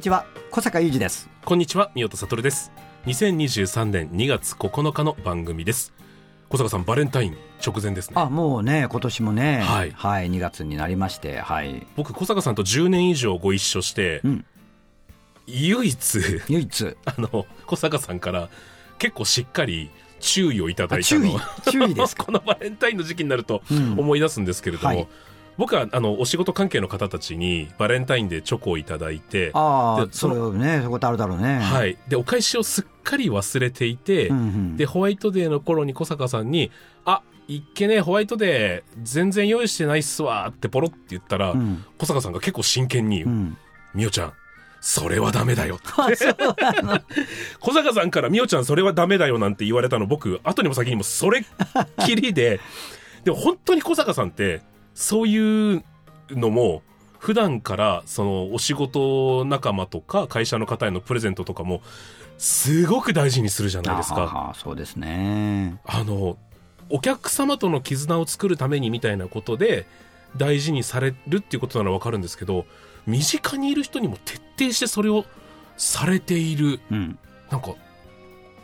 にちは小坂雄二です。こんにちは、宮田悟です。2023年2月9日の番組です。小坂さん、バレンタイン直前ですね。あもうね今年もねはい。2月になりましてはい。僕、小坂さんと10年以上ご一緒して、うん。唯一、唯一。あの、小坂さんから結構しっかり注意をいただいた注意？のは、注意ですか？このバレンタインの時期になるとうん。思い出すんですけれども、はい僕はあのお仕事関係の方たちにバレンタインでチョコをいただいて、ああでそれねそういうことあるだろうね。はい、でお返しをすっかり忘れていて、うんうんでホワイトデーの頃に小坂さんに「あいっけねホワイトデー全然用意してないっすわ」ってポロって言ったら、うん。小坂さんが結構真剣にうん「みおちゃんそれはダメだよ」って。小坂さんから「みおちゃんそれはダメだよ」なんて言われたの僕後にも先にもそれっきりででも本当に小坂さんってそういうのも普段からそのお仕事仲間とか会社の方へのプレゼントとかもすごく大事にするじゃないですか。そうですね。あのお客様との絆を作るためにみたいなことで大事にされるっていうことならわかるんですけど身近にいる人にも徹底してそれをされている。うん。なんか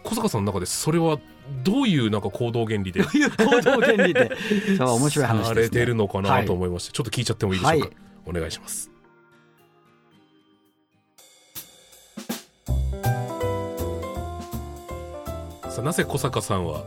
小坂さんの中でそれはどういうなんか行動原理で？という行動原理で？そう面白い話ですね。されてるのかなと思いまして、ちょっと聞いちゃってもいいでしょうか、はい。お願いします。さあなぜ小坂さんは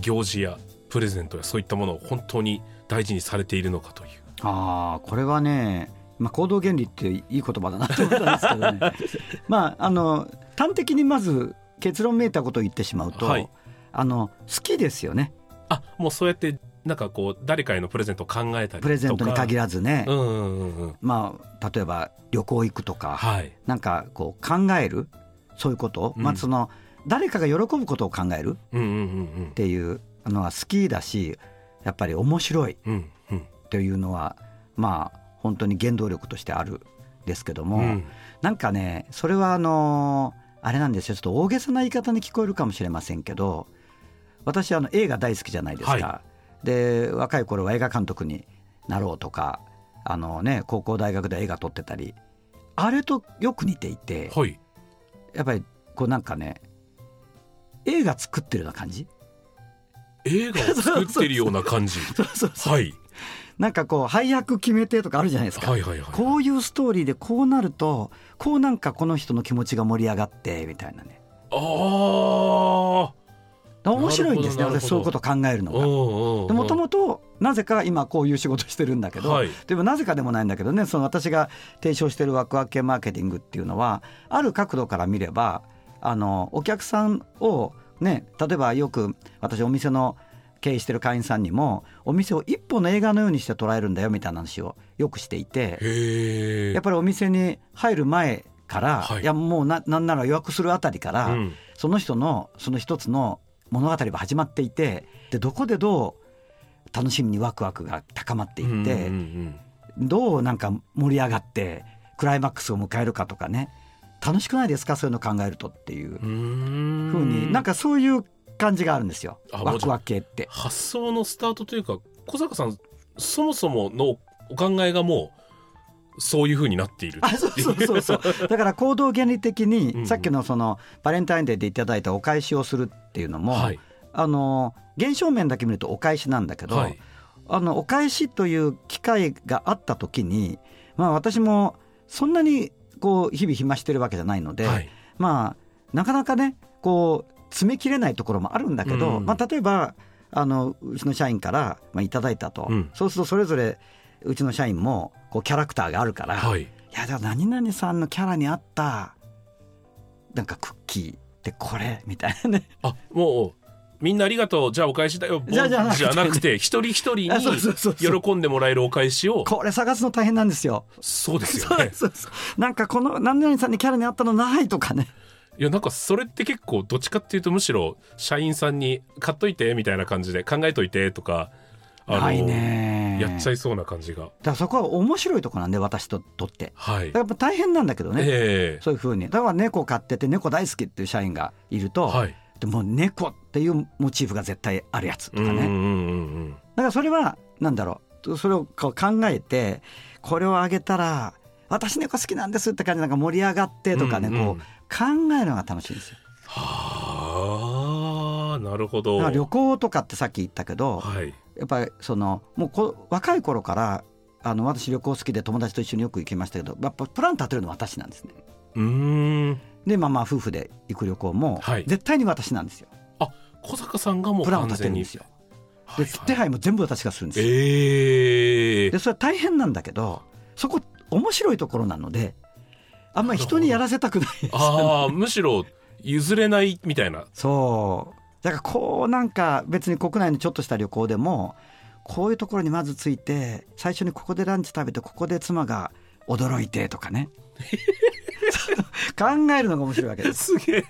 行事やプレゼントやそういったものを本当に大事にされているのかという。ああこれはね、まあ、行動原理っていい言葉だなと思ったんですけどね。まああの端的にまず結論めいたことを言ってしまうと、はいあの好きですよね。あもうそうやってなんかこう誰かへのプレゼントを考えたりとか。プレゼントに限らずね、うんうんうんうん。まあ例えば旅行行くとか、はい。なんかこう考える？そういうこと、うん。まあその誰かが喜ぶことを考える？うんうんうんっていうのは好きだしやっぱり面白い。うんうん。うんというのはまあ本当に原動力としてあるですけども、うん。なんかねそれはあのあれなんですよ。ちょっと大げさな言い方に聞こえるかもしれませんけど私あの映画大好きじゃないですか。はで若い頃は映画監督になろうとかあの、ね、高校大学で映画撮ってたり。あれとよく似ていてはい。やっぱりこうなんかね映画作ってるような感じ？映画を作ってるような感じ？はい。なんかこう配役決めてとかあるじゃないですか。はいはいはい。こういうストーリーでこうなるとこうなんかこの人の気持ちが盛り上がってみたいなね。あ面白いんですね私そういうことを考えるのあが。ももともとなぜか今こういう仕事してるんだけど、はい。でもなぜかでもないんだけどねその私が提唱してるワクワク系マーケティングっていうのはある角度から見ればあのお客さんをね例えばよく私お店の経営してる会員さんにもお店を一本の映画のようにして捉えるんだよみたいな話をよくしていてやっぱりお店に入る前から、はい。い、やもうななんなら予約するあたりから、うん。その人のその一つの物語が始まっていてでどこでどう楽しみにワクワクが高まっていって、どうなんか盛り上がってクライマックスを迎えるかとかね。楽しくないですか？そういうの考えるとっていう。ふうになんかそういう感じがあるんですよ。あワクワク系って。発想のスタートというか小坂さんそもそものお考えがもうそういうふうになっているあそうそうそうそう。だから行動原理的に さっきのそのバレンタインデーでいただいたお返しをするっていうのも、はい。あの現象面だけ見るとお返しなんだけど、はい。あのお返しという機会があった時に、まあ、私もそんなにこう日々暇してるわけじゃないので、はい。まあなかなかねこう詰め切れないところもあるんだけど、うん。まあ、例えばあのうちの社員から、まあ、いただいたと、うん。そうするとそれぞれうちの社員もこうキャラクターがあるから、はい。いやじゃあ何々さんのキャラに合ったなんかクッキーってこれみたいなね。あもうみんなありがとう。じゃあお返しだよ。じゃあじゃなくて一人一人に喜んでもらえるお返しを。これ探すの大変なんですよ。そうですよね。そうそうなんかこの何々さんにキャラにあったのないとかね。いやなんかそれって結構どっちかっていうとむしろ社員さんに買っといてみたいな感じで考えといてとかないね。やっちゃいそうな感じが。だからそこは面白いとこなんで私ととって。はい。やっぱ大変なんだけどね、ええ。そういうふうに。だから猫飼ってて猫大好きっていう社員がいると、はい。でも猫っていうモチーフが絶対あるやつとかね、うんうんうんうんだからそれはなんだろう。それをこう考えてこれをあげたら私猫好きなんですって感じでなんか盛り上がってとかね、うんうん。こう考えるのが楽しいんですよ。はあなるほど。旅行とかってさっき言ったけど、はい。やっぱりそのもうこ若い頃からあの私旅行好きで友達と一緒によく行きましたけどやっぱプラン立てるのは私なんですね。うーん。でまあまあ夫婦で行く旅行もはい。絶対に私なんですよ。あ小坂さんがもうプランを立てるんですよ。はいで手配も全部私がするんですよ。ええでそれは大変なんだけどそこ面白いところなのであんまり人にやらせたくないであむしろ譲れないみたいな。そうだからこうなんか別に国内のちょっとした旅行でもこういうところにまず着いて最初にここでランチ食べてここで妻が驚いてとかね。考えるのが面白いわけです。すげ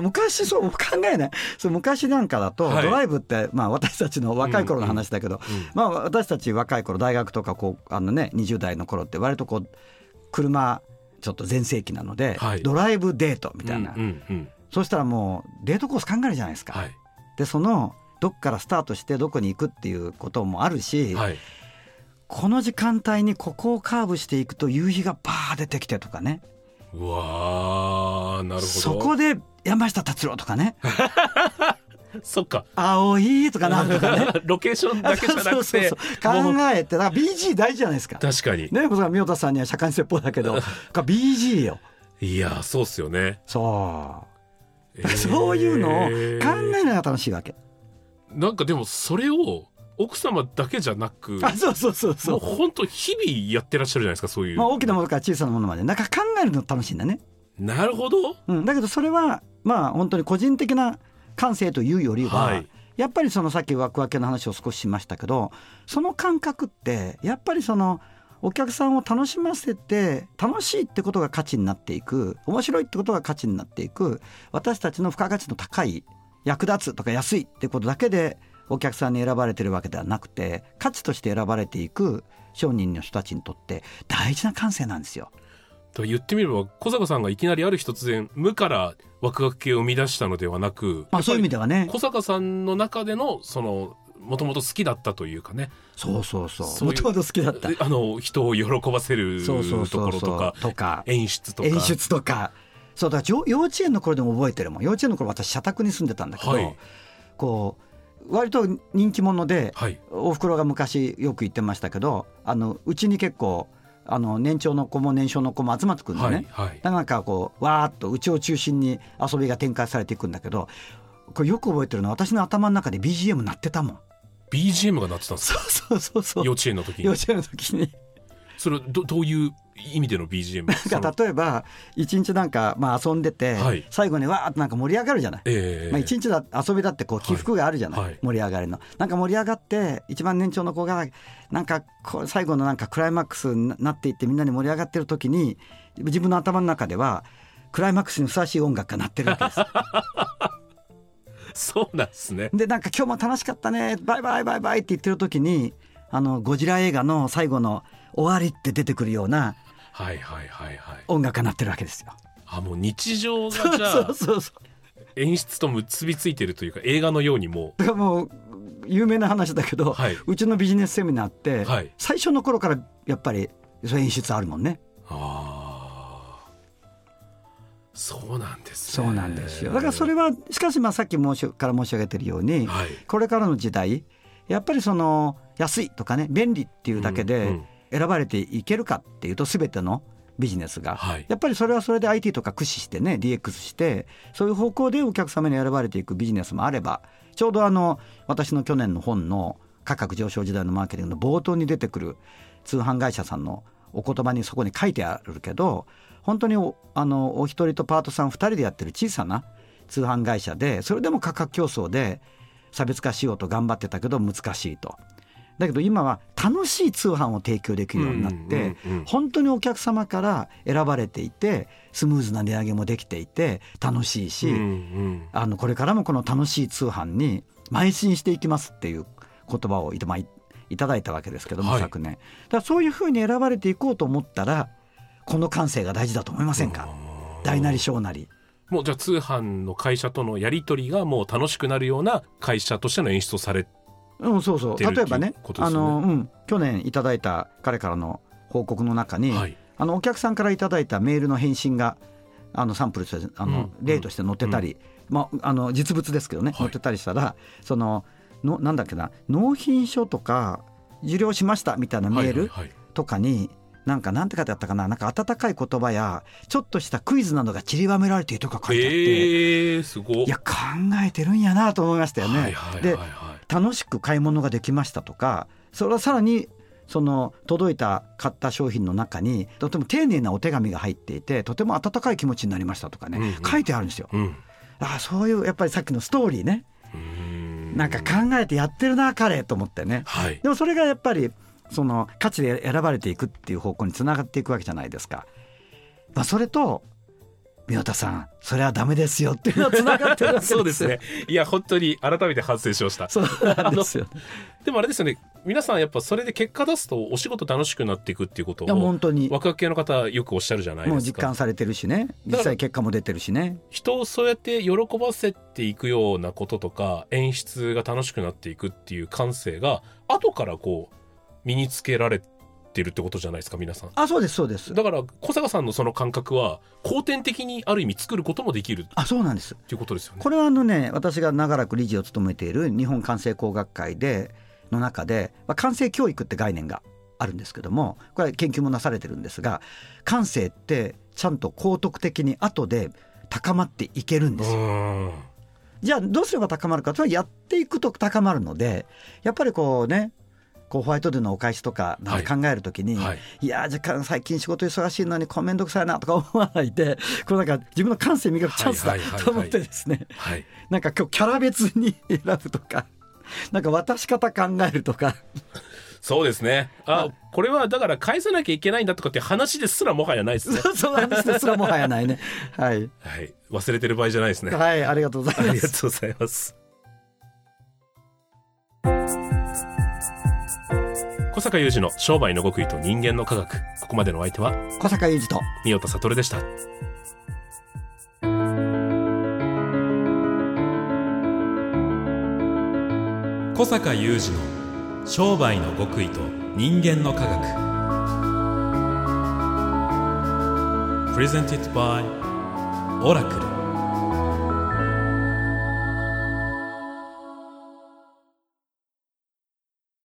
昔そう考えない。そう昔なんかだと、はい。ドライブって、まあ、私たちの若い頃の話だけど、うんまあ、私たち若い頃大学とかこうあの、ね、20代の頃って割とこう車ちょっと全盛期なので、はい。ドライブデートみたいな、うんうんうんそうしたらもうデートコース考えるじゃないですか。はい。でそのどっからスタートしてどこに行くっていうこともあるし、はい。この時間帯にここをカーブしていくと夕日がバー出てきてとかね。うわーなるほど。そこで山下達郎とかね。そっか「青い」とかなんとかね。ロケーションだけじゃなくて。そうそうもう。考えてだから BG 大事じゃないですか。確かに。ね、僕は宮田さんには釈迦に説法だけど。BG よ。いやそうっすよね、そう、え ーそういうのを考えるのが楽しいわけ。なんかでもそれを奥様だけじゃなくあそうそうそうそう。もう本当日々やってらっしゃるじゃないですかそういう、まあ、大きなものから小さなものまで。なんか考えるの楽しいんだね。なるほど。うん、だけどそれはまあ本当に個人的な感性というよりは、はい。やっぱりそのさっき枠分けの話を少ししましたけどその感覚ってやっぱりそのお客さんを楽しませて楽しいってことが価値になっていく面白いってことが価値になっていく私たちの付加価値の高い役立つとか安いってことだけでお客さんに選ばれてるわけではなくて価値として選ばれていく商人の人たちにとって大事な感性なんですよ。と言ってみれば小坂さんがいきなりある日突然無から枠分けを生み出したのではなく、まあ、そういう意味ではね小坂さんの中でのそのもともと好きだったというかね。そうそうそう。もともと好きだった。あの人を喜ばせるとそうそうそうそう。ころとか演出とか。演出とか。そうだ幼幼稚園の頃でも覚えてるもん。幼稚園の頃私社宅に住んでたんだけど、はい。こう割と人気者で、はい。おふくろが昔よく言ってましたけどあのうちに結構あの年長の子も年少の子も集まってくるのね、はいはい。なんかこうわーっとうちを中心に遊びが展開されていくんだけどこれよく覚えてるのは私の頭の中で BGM 鳴ってたもん BGM が鳴ってたんですかそうそうそう幼稚園の時に。幼稚園の時に。それどどういう意味での BGM なんか例えば一日なんかまあ遊んでて、はい。最後にわーっとなんか盛り上がるじゃない？ええまあ、一日だ遊びだってこう起伏があるじゃない、はいはい。盛り上がりの。なんか盛り上がって一番年長の子がなんかこう最後のなんかクライマックスになっていってみんなに盛り上がってる時に自分の頭の中ではクライマックスにふさわしい音楽が鳴ってるわけです そうなんですね。でなんか今日も楽しかったね。バイバイバイバイって言ってる時にあのゴジラ映画の最後の終わりって出てくるようなはいはいはいはい。音楽が鳴ってるわけですよ。あもう日常がじゃ そうあそうそう。演出と結びついてるというか映画のようにもだからもう有名な話だけど、はい。うちのビジネスセミナーって、はい。最初の頃からやっぱりそ演出あるもんね。ああそうなんですね。そうなんですよ。だからそれはしかしまあさっき申しから申し上げてるように、はい。これからの時代やっぱりその安いとかね便利っていうだけでん選ばれていけるかっていうと全てのビジネスが、はい。やっぱりそれはそれで IT とか駆使してね DX してそういう方向でお客様に選ばれていくビジネスもあればちょうどあの私の去年の本の価格上昇時代のマーケティングの冒頭に出てくる通販会社さんのお言葉にそこに書いてあるけど本当におあのお一人とパートさん2人でやってる小さな通販会社でそれでも価格競争で差別化しようと頑張ってたけど難しいと。だけど今は楽しい通販を提供できるようになって、本当にお客様から選ばれていてスムーズな値上げもできていて楽しいし、あのこれからもこの楽しい通販に邁進していきますっていう言葉をいた,、だいたわけですけども、はい。昨年。だからそういうふうに選ばれていこうと思ったらこの感性が大事だと思いませんか？大なり小なり。もうじゃあ通販の会社とのやり取りがもう楽しくなるような会社としての演出をされうんそうそう。例えばねっていうことですあの、うん、去年いただいた彼からの報告の中に、はい。あのお客さんからいただいたメールの返信があのサンプルとしてあの、うん例として載ってたり、まあ、あの実物ですけどね、はい。載ってたりしたらそののなんだっけな納品書とか受領しましたみたいなメールはいはいはい。とかに、なんかなんて書いてあったかな？なんか温かい言葉やちょっとしたクイズなどが散りばめられているとか書いてあって、えー、すご。いや考えてるんやなと思いましたよね。はいはいはいではい。楽しく買い物ができましたとかそれはさらにその届いた買った商品の中にとても丁寧なお手紙が入っていてとても温かい気持ちになりましたとかね、うんうん。書いてあるんですよ。うん。あそういうやっぱりさっきのストーリーね。なんか考えてやってるな彼と思ってね。はい。でもそれがやっぱりその価値で選ばれていくっていう方向につながっていくわけじゃないですか。まあ、それと宮田さんそれはダメですよっていうのはつながってるわけですよ。そうですね。いや本当に改めて反省しました。そうなんですよ。でもあれですよね。皆さんやっぱそれで結果出すとお仕事楽しくなっていくっていうこといやを本当に。ワクワク系の方よくおっしゃるじゃないもうですか。実感されてるしね。実際結果も出てるしね。人をそうやって喜ばせていくようなこととか演出が楽しくなっていくっていう感性が後からこう身につけられてるってことじゃないですか皆さん。あそうですそうです。だから小坂さんのその感覚は後天的にある意味作ることもできる。っあそうなんです。ていうことですよね。これはあのね私が長らく理事を務めている日本感性工学会での中で、まあ、感性教育って概念があるんですけどもこれは研究もなされてるんですが感性ってちゃんと高徳的に後で高まっていけるんですよ。うん。じゃあどうすれば高まるかとはやっていくと高まるのでやっぱりこうねこうホワイトデーのお返しとか考えるときに、はい。いやーじゃあ最近仕事忙しいのにこうめんどくさいなとか 思わないでこうなんか自分の感性磨くチャンスだと思ってですね。はい。なんか今日キャラ別に 選ぶとかなんか渡し方考えるとか。そうですね。あこれはだから返さなきゃいけないんだとかって話ですらもはやないですね。その話ですらもはやないね。はい。はい。忘れてる場合じゃないですね。はいありがとうございありがますとうございます小坂雄二の商売の極意と人間の科学。ここまでのお相手は小坂雄二と三代田悟でした。小坂雄二の商売の極意と人間の科学。Presented by オラクル